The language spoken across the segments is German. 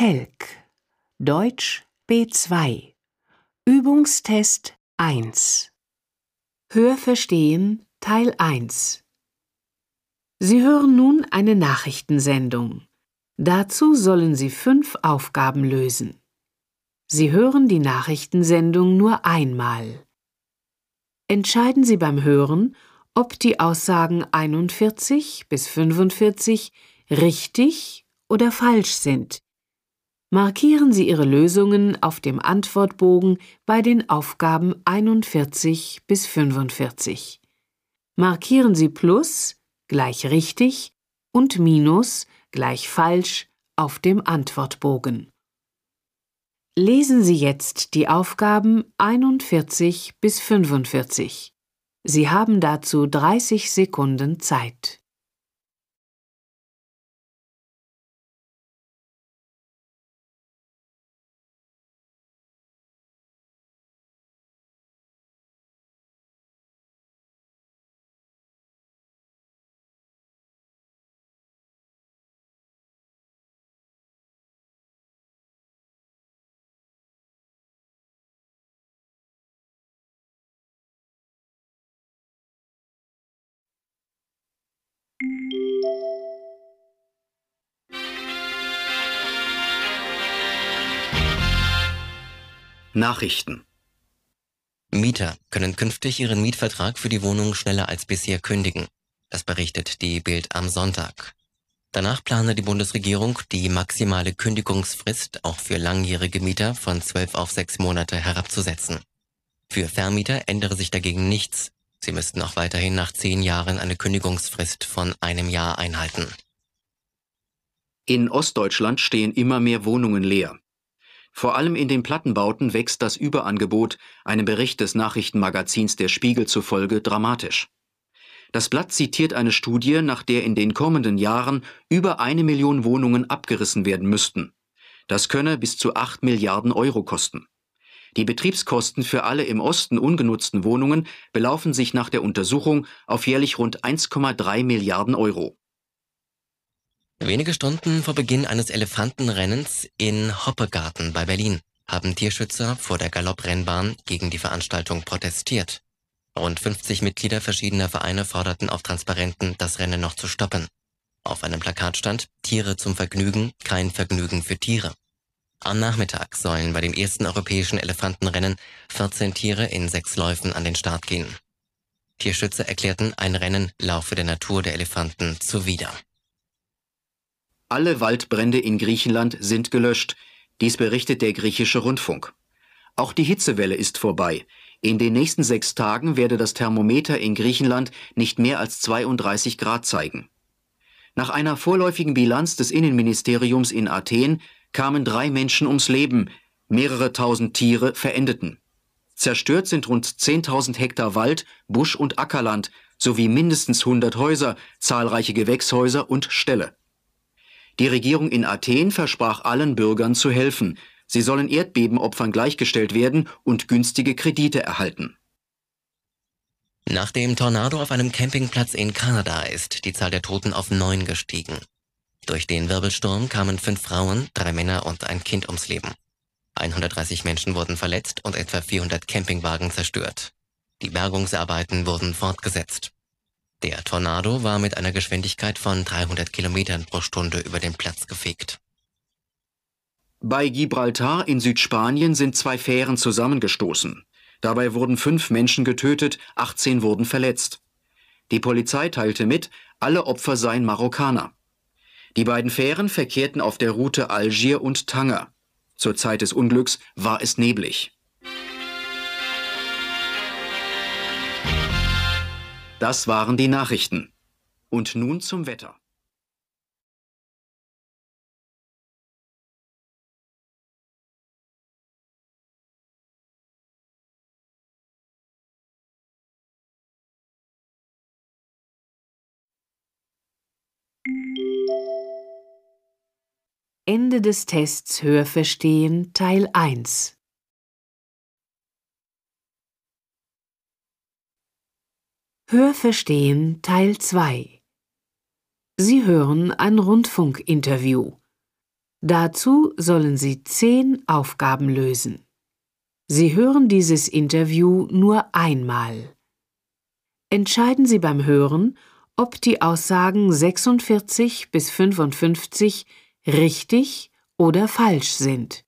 Telk Deutsch B2 Übungstest 1 Hörverstehen Teil 1 Sie hören nun eine Nachrichtensendung. Dazu sollen Sie fünf Aufgaben lösen. Sie hören die Nachrichtensendung nur einmal. Entscheiden Sie beim Hören, ob die Aussagen 41 bis 45 richtig oder falsch sind. Markieren Sie Ihre Lösungen auf dem Antwortbogen bei den Aufgaben 41 bis 45. Markieren Sie Plus gleich richtig und Minus gleich falsch auf dem Antwortbogen. Lesen Sie jetzt die Aufgaben 41 bis 45. Sie haben dazu 30 Sekunden Zeit. Nachrichten Mieter können künftig ihren Mietvertrag für die Wohnung schneller als bisher kündigen. Das berichtet die Bild am Sonntag. Danach plane die Bundesregierung, die maximale Kündigungsfrist auch für langjährige Mieter von zwölf auf sechs Monate herabzusetzen. Für Vermieter ändere sich dagegen nichts. Sie müssten auch weiterhin nach zehn Jahren eine Kündigungsfrist von einem Jahr einhalten. In Ostdeutschland stehen immer mehr Wohnungen leer. Vor allem in den Plattenbauten wächst das Überangebot, einem Bericht des Nachrichtenmagazins Der Spiegel zufolge dramatisch. Das Blatt zitiert eine Studie, nach der in den kommenden Jahren über eine Million Wohnungen abgerissen werden müssten. Das könne bis zu acht Milliarden Euro kosten. Die Betriebskosten für alle im Osten ungenutzten Wohnungen belaufen sich nach der Untersuchung auf jährlich rund 1,3 Milliarden Euro. Wenige Stunden vor Beginn eines Elefantenrennens in Hoppegarten bei Berlin haben Tierschützer vor der Galopprennbahn gegen die Veranstaltung protestiert. Rund 50 Mitglieder verschiedener Vereine forderten auf Transparenten, das Rennen noch zu stoppen. Auf einem Plakat stand Tiere zum Vergnügen, kein Vergnügen für Tiere. Am Nachmittag sollen bei dem ersten europäischen Elefantenrennen 14 Tiere in sechs Läufen an den Start gehen. Tierschützer erklärten, ein Rennen laufe der Natur der Elefanten zuwider. Alle Waldbrände in Griechenland sind gelöscht. Dies berichtet der griechische Rundfunk. Auch die Hitzewelle ist vorbei. In den nächsten sechs Tagen werde das Thermometer in Griechenland nicht mehr als 32 Grad zeigen. Nach einer vorläufigen Bilanz des Innenministeriums in Athen kamen drei Menschen ums Leben, mehrere tausend Tiere verendeten. Zerstört sind rund 10.000 Hektar Wald, Busch- und Ackerland sowie mindestens 100 Häuser, zahlreiche Gewächshäuser und Ställe. Die Regierung in Athen versprach allen Bürgern zu helfen. Sie sollen Erdbebenopfern gleichgestellt werden und günstige Kredite erhalten. Nach dem Tornado auf einem Campingplatz in Kanada ist die Zahl der Toten auf neun gestiegen. Durch den Wirbelsturm kamen fünf Frauen, drei Männer und ein Kind ums Leben. 130 Menschen wurden verletzt und etwa 400 Campingwagen zerstört. Die Bergungsarbeiten wurden fortgesetzt. Der Tornado war mit einer Geschwindigkeit von 300 Kilometern pro Stunde über den Platz gefegt. Bei Gibraltar in Südspanien sind zwei Fähren zusammengestoßen. Dabei wurden fünf Menschen getötet, 18 wurden verletzt. Die Polizei teilte mit, alle Opfer seien Marokkaner. Die beiden Fähren verkehrten auf der Route Algier und Tanger. Zur Zeit des Unglücks war es neblig. Das waren die Nachrichten. Und nun zum Wetter. Ende des Tests Hörverstehen Teil 1 Hörverstehen Teil 2 Sie hören ein Rundfunkinterview. Dazu sollen Sie zehn Aufgaben lösen. Sie hören dieses Interview nur einmal. Entscheiden Sie beim Hören, ob die Aussagen 46 bis 55 richtig oder falsch sind.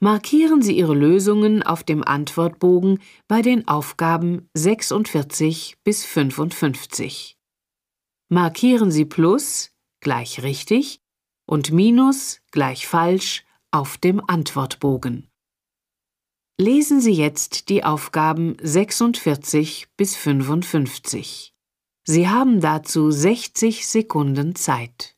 Markieren Sie Ihre Lösungen auf dem Antwortbogen bei den Aufgaben 46 bis 55. Markieren Sie Plus gleich richtig und Minus gleich falsch auf dem Antwortbogen. Lesen Sie jetzt die Aufgaben 46 bis 55. Sie haben dazu 60 Sekunden Zeit.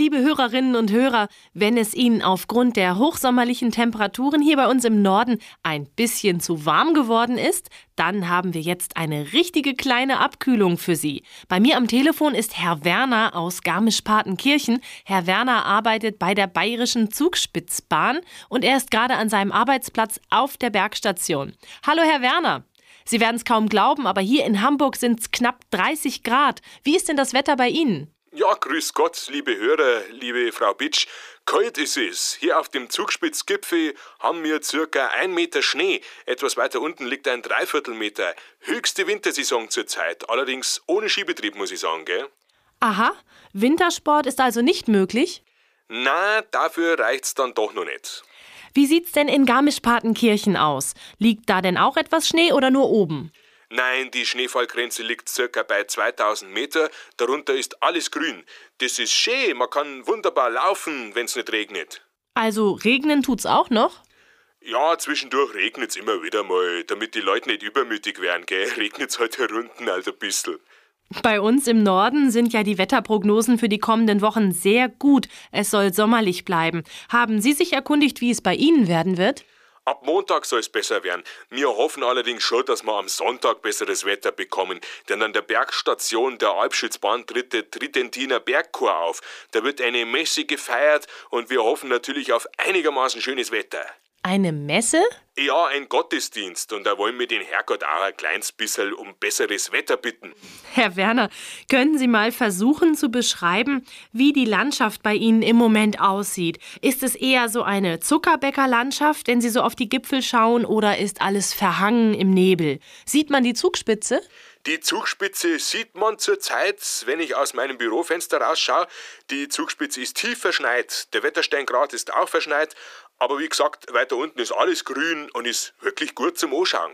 Liebe Hörerinnen und Hörer, wenn es Ihnen aufgrund der hochsommerlichen Temperaturen hier bei uns im Norden ein bisschen zu warm geworden ist, dann haben wir jetzt eine richtige kleine Abkühlung für Sie. Bei mir am Telefon ist Herr Werner aus Garmisch-Partenkirchen. Herr Werner arbeitet bei der Bayerischen Zugspitzbahn und er ist gerade an seinem Arbeitsplatz auf der Bergstation. Hallo, Herr Werner. Sie werden es kaum glauben, aber hier in Hamburg sind es knapp 30 Grad. Wie ist denn das Wetter bei Ihnen? Ja, grüß Gott, liebe Hörer, liebe Frau Bitsch. Kalt ist es. Hier auf dem Zugspitzgipfel haben wir circa ein Meter Schnee. Etwas weiter unten liegt ein Dreiviertelmeter. Höchste Wintersaison zurzeit. Allerdings ohne Skibetrieb, muss ich sagen, gell? Aha, Wintersport ist also nicht möglich? Na, dafür reicht's dann doch noch nicht. Wie sieht's denn in Garmisch-Partenkirchen aus? Liegt da denn auch etwas Schnee oder nur oben? Nein, die Schneefallgrenze liegt circa bei 2000 Meter. Darunter ist alles grün. Das ist schön. Man kann wunderbar laufen, wenn's nicht regnet. Also regnen tut's auch noch? Ja, zwischendurch regnet's immer wieder mal, damit die Leute nicht übermütig werden, gell? Regnet's halt herunten halt ein bisschen. Bei uns im Norden sind ja die Wetterprognosen für die kommenden Wochen sehr gut. Es soll sommerlich bleiben. Haben Sie sich erkundigt, wie es bei Ihnen werden wird? Ab Montag soll es besser werden. Wir hoffen allerdings schon, dass wir am Sonntag besseres Wetter bekommen, denn an der Bergstation der Alpschützbahn tritt der Tridentiner Bergchor auf. Da wird eine Messe gefeiert und wir hoffen natürlich auf einigermaßen schönes Wetter. Eine Messe? Ja, ein Gottesdienst und da wollen wir den Herrgott auch ein kleines bisschen um besseres Wetter bitten. Herr Werner, können Sie mal versuchen zu beschreiben, wie die Landschaft bei Ihnen im Moment aussieht? Ist es eher so eine Zuckerbäckerlandschaft, wenn Sie so auf die Gipfel schauen, oder ist alles verhangen im Nebel? Sieht man die Zugspitze? Die Zugspitze sieht man zurzeit, wenn ich aus meinem Bürofenster rausschaue. Die Zugspitze ist tief verschneit, der Wettersteingrad ist auch verschneit, aber wie gesagt, weiter unten ist alles grün und ist wirklich gut zum Anschauen.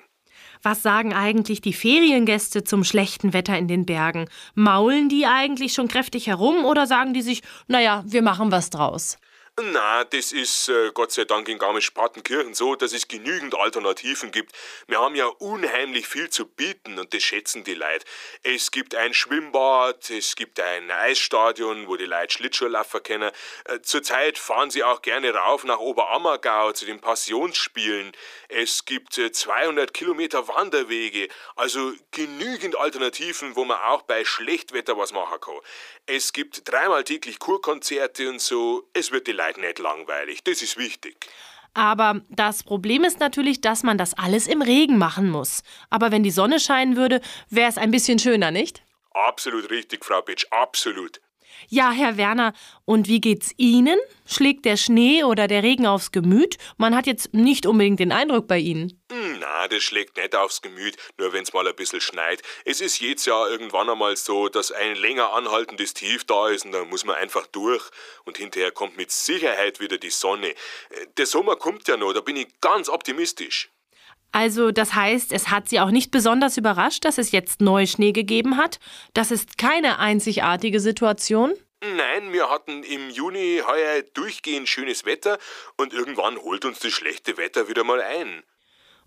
Was sagen eigentlich die Feriengäste zum schlechten Wetter in den Bergen? Maulen die eigentlich schon kräftig herum oder sagen die sich, naja, wir machen was draus? Na, das ist äh, Gott sei Dank in Garmisch-Partenkirchen so, dass es genügend Alternativen gibt. Wir haben ja unheimlich viel zu bieten und das schätzen die Leute. Es gibt ein Schwimmbad, es gibt ein Eisstadion, wo die Leute Schlittschuhlaufen können. Äh, zurzeit fahren sie auch gerne rauf nach Oberammergau zu den Passionsspielen. Es gibt äh, 200 Kilometer Wanderwege, also genügend Alternativen, wo man auch bei Schlechtwetter was machen kann. Es gibt dreimal täglich Kurkonzerte und so. Es wird die Leute nicht langweilig. Das ist wichtig. Aber das Problem ist natürlich, dass man das alles im Regen machen muss. Aber wenn die Sonne scheinen würde, wäre es ein bisschen schöner, nicht? Absolut richtig, Frau Bitsch, absolut. Ja, Herr Werner, und wie geht's Ihnen? Schlägt der Schnee oder der Regen aufs Gemüt? Man hat jetzt nicht unbedingt den Eindruck bei Ihnen. Hm, Das schlägt nicht aufs Gemüt, nur wenn's mal ein bisschen schneit. Es ist jedes Jahr irgendwann einmal so, dass ein länger anhaltendes Tief da ist und da muss man einfach durch. Und hinterher kommt mit Sicherheit wieder die Sonne. Der Sommer kommt ja noch, da bin ich ganz optimistisch. Also das heißt, es hat Sie auch nicht besonders überrascht, dass es jetzt Neuschnee gegeben hat? Das ist keine einzigartige Situation? Nein, wir hatten im Juni heuer durchgehend schönes Wetter und irgendwann holt uns das schlechte Wetter wieder mal ein.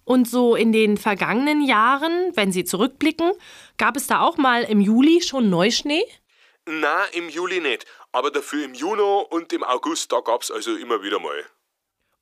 Und so in den vergangenen Jahren, wenn Sie zurückblicken, gab es da auch mal im Juli schon Neuschnee? Na, im Juli nicht, aber dafür im Juni und im August, da gab's also immer wieder mal.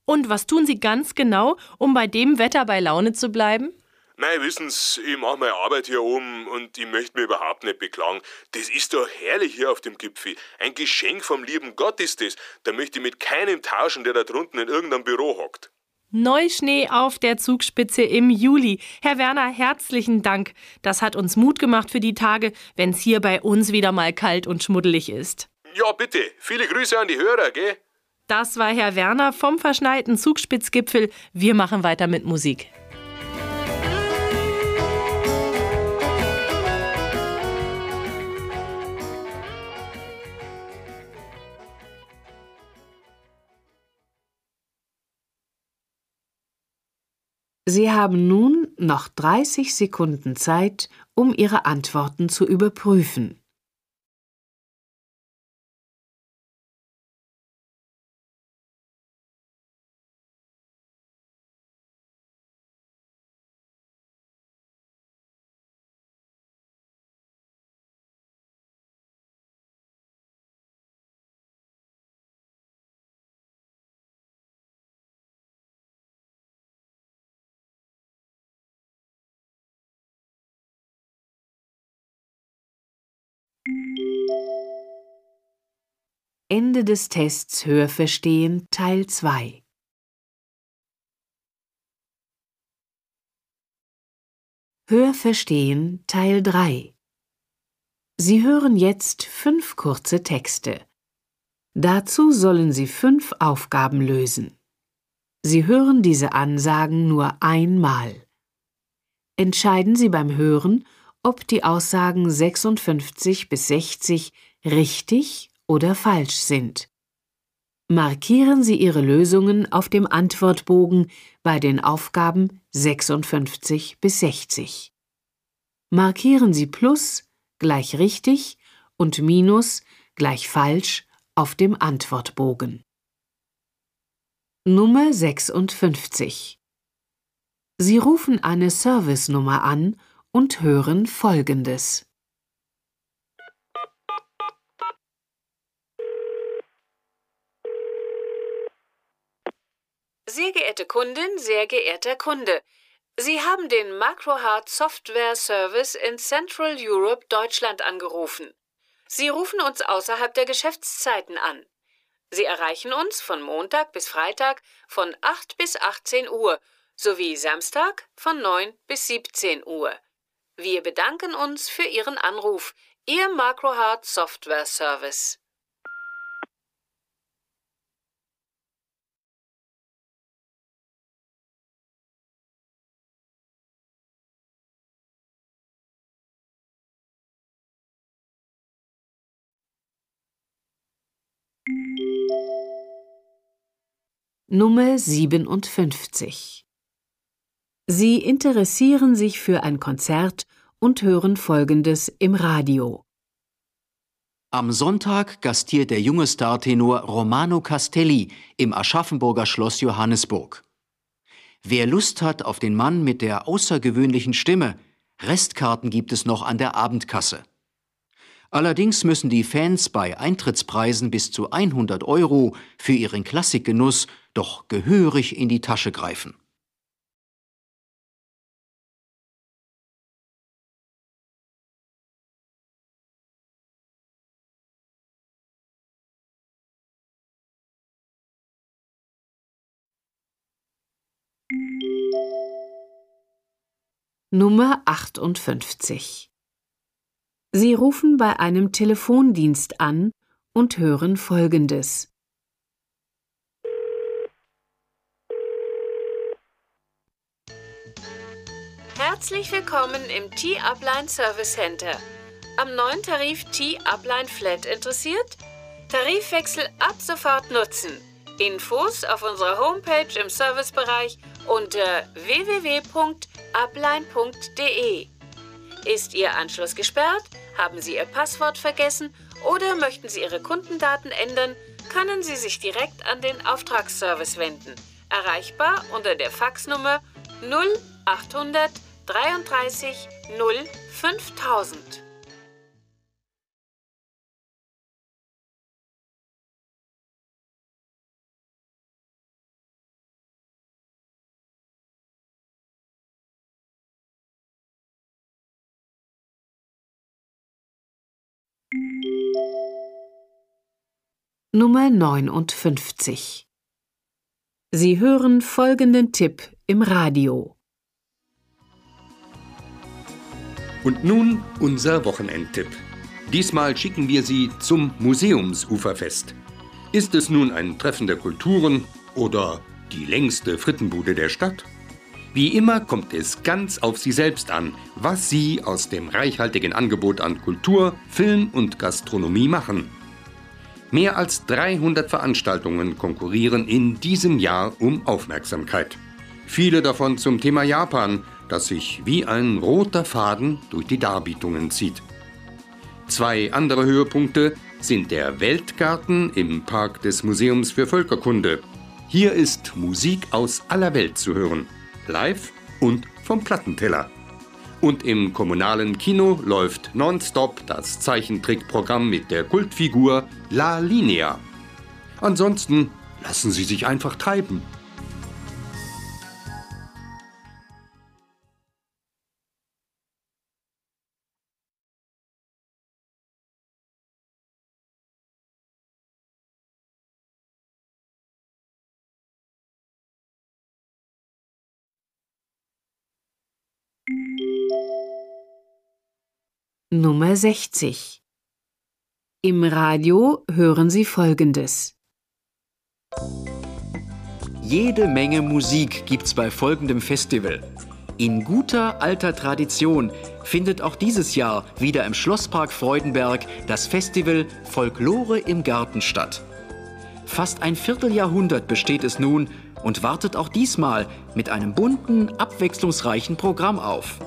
Und was tun Sie ganz genau, um bei dem Wetter bei Laune zu bleiben? Mei, wissen's, ich mache meine Arbeit hier oben und ich möchte mich überhaupt nicht beklagen. Das ist doch herrlich hier auf dem Gipfel. Ein Geschenk vom lieben Gott ist das. Da möchte ich mit keinem tauschen, der da drunten in irgendeinem Büro hockt. Neuschnee auf der Zugspitze im Juli. Herr Werner, herzlichen Dank. Das hat uns Mut gemacht für die Tage, wenn's hier bei uns wieder mal kalt und schmuddelig ist. Ja, bitte. Viele Grüße an die Hörer, gell? Das war Herr Werner vom verschneiten Zugspitzgipfel. Wir machen weiter mit Musik. Sie haben nun noch 30 Sekunden Zeit, um Ihre Antworten zu überprüfen. Ende des Tests Hörverstehen Teil 2 Hörverstehen Teil 3 Sie hören jetzt fünf kurze Texte. Dazu sollen Sie fünf Aufgaben lösen. Sie hören diese Ansagen nur einmal. Entscheiden Sie beim Hören, ob die Aussagen 56 bis 60 richtig oder falsch sind. Markieren Sie Ihre Lösungen auf dem Antwortbogen bei den Aufgaben 56 bis 60. Markieren Sie Plus gleich richtig und Minus gleich falsch auf dem Antwortbogen. Nummer 56 Sie rufen eine Servicenummer an und hören Folgendes. Sehr geehrte Kundin, sehr geehrter Kunde, Sie haben den MacroHeart Software Service in Central Europe Deutschland angerufen. Sie rufen uns außerhalb der Geschäftszeiten an. Sie erreichen uns von Montag bis Freitag von 8 bis 18 Uhr sowie Samstag von 9 bis 17 Uhr. Wir bedanken uns für Ihren Anruf. Ihr MacroHeart Software Service. Nummer 57 Sie interessieren sich für ein Konzert und hören Folgendes im Radio. Am Sonntag gastiert der junge Startenor Romano Castelli im Aschaffenburger Schloss Johannesburg. Wer Lust hat auf den Mann mit der außergewöhnlichen Stimme, Restkarten gibt es noch an der Abendkasse. Allerdings müssen die Fans bei Eintrittspreisen bis zu 100 Euro für ihren Klassikgenuss doch gehörig in die Tasche greifen. Nummer 58 Sie rufen bei einem Telefondienst an und hören Folgendes. Herzlich willkommen im T-Upline Service Center. Am neuen Tarif T-Upline Flat interessiert? Tarifwechsel ab sofort nutzen. Infos auf unserer Homepage im Servicebereich unter www.upline.de. Ist Ihr Anschluss gesperrt? Haben Sie Ihr Passwort vergessen oder möchten Sie Ihre Kundendaten ändern? Können Sie sich direkt an den Auftragsservice wenden. Erreichbar unter der Faxnummer 0800 33 0 5000. Nummer 59 Sie hören folgenden Tipp im Radio. Und nun unser Wochenendtipp. Diesmal schicken wir Sie zum Museumsuferfest. Ist es nun ein Treffen der Kulturen oder die längste Frittenbude der Stadt? Wie immer kommt es ganz auf Sie selbst an, was Sie aus dem reichhaltigen Angebot an Kultur, Film und Gastronomie machen. Mehr als 300 Veranstaltungen konkurrieren in diesem Jahr um Aufmerksamkeit. Viele davon zum Thema Japan, das sich wie ein roter Faden durch die Darbietungen zieht. Zwei andere Höhepunkte sind der Weltgarten im Park des Museums für Völkerkunde. Hier ist Musik aus aller Welt zu hören, live und vom Plattenteller. Und im kommunalen Kino läuft nonstop das Zeichentrickprogramm mit der Kultfigur La Linea. Ansonsten lassen Sie sich einfach treiben. Nummer 60 Im Radio hören Sie Folgendes. Jede Menge Musik gibt's bei folgendem Festival. In guter alter Tradition findet auch dieses Jahr wieder im Schlosspark Freudenberg das Festival Folklore im Garten statt. Fast ein Vierteljahrhundert besteht es nun und wartet auch diesmal mit einem bunten, abwechslungsreichen Programm auf.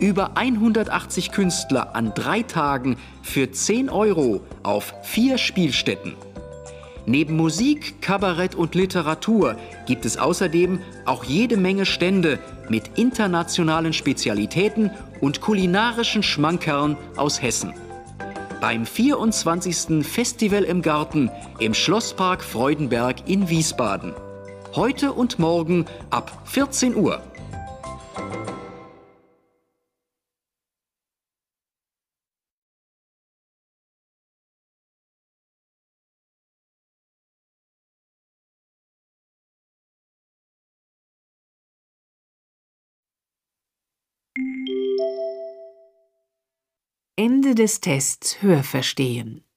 Über 180 Künstler an drei Tagen für 10 Euro auf vier Spielstätten. Neben Musik, Kabarett und Literatur gibt es außerdem auch jede Menge Stände mit internationalen Spezialitäten und kulinarischen Schmankerln aus Hessen. Beim 24. Festival im Garten im Schlosspark Freudenberg in Wiesbaden. Heute und morgen ab 14 Uhr. Ende des Tests Hörverstehen.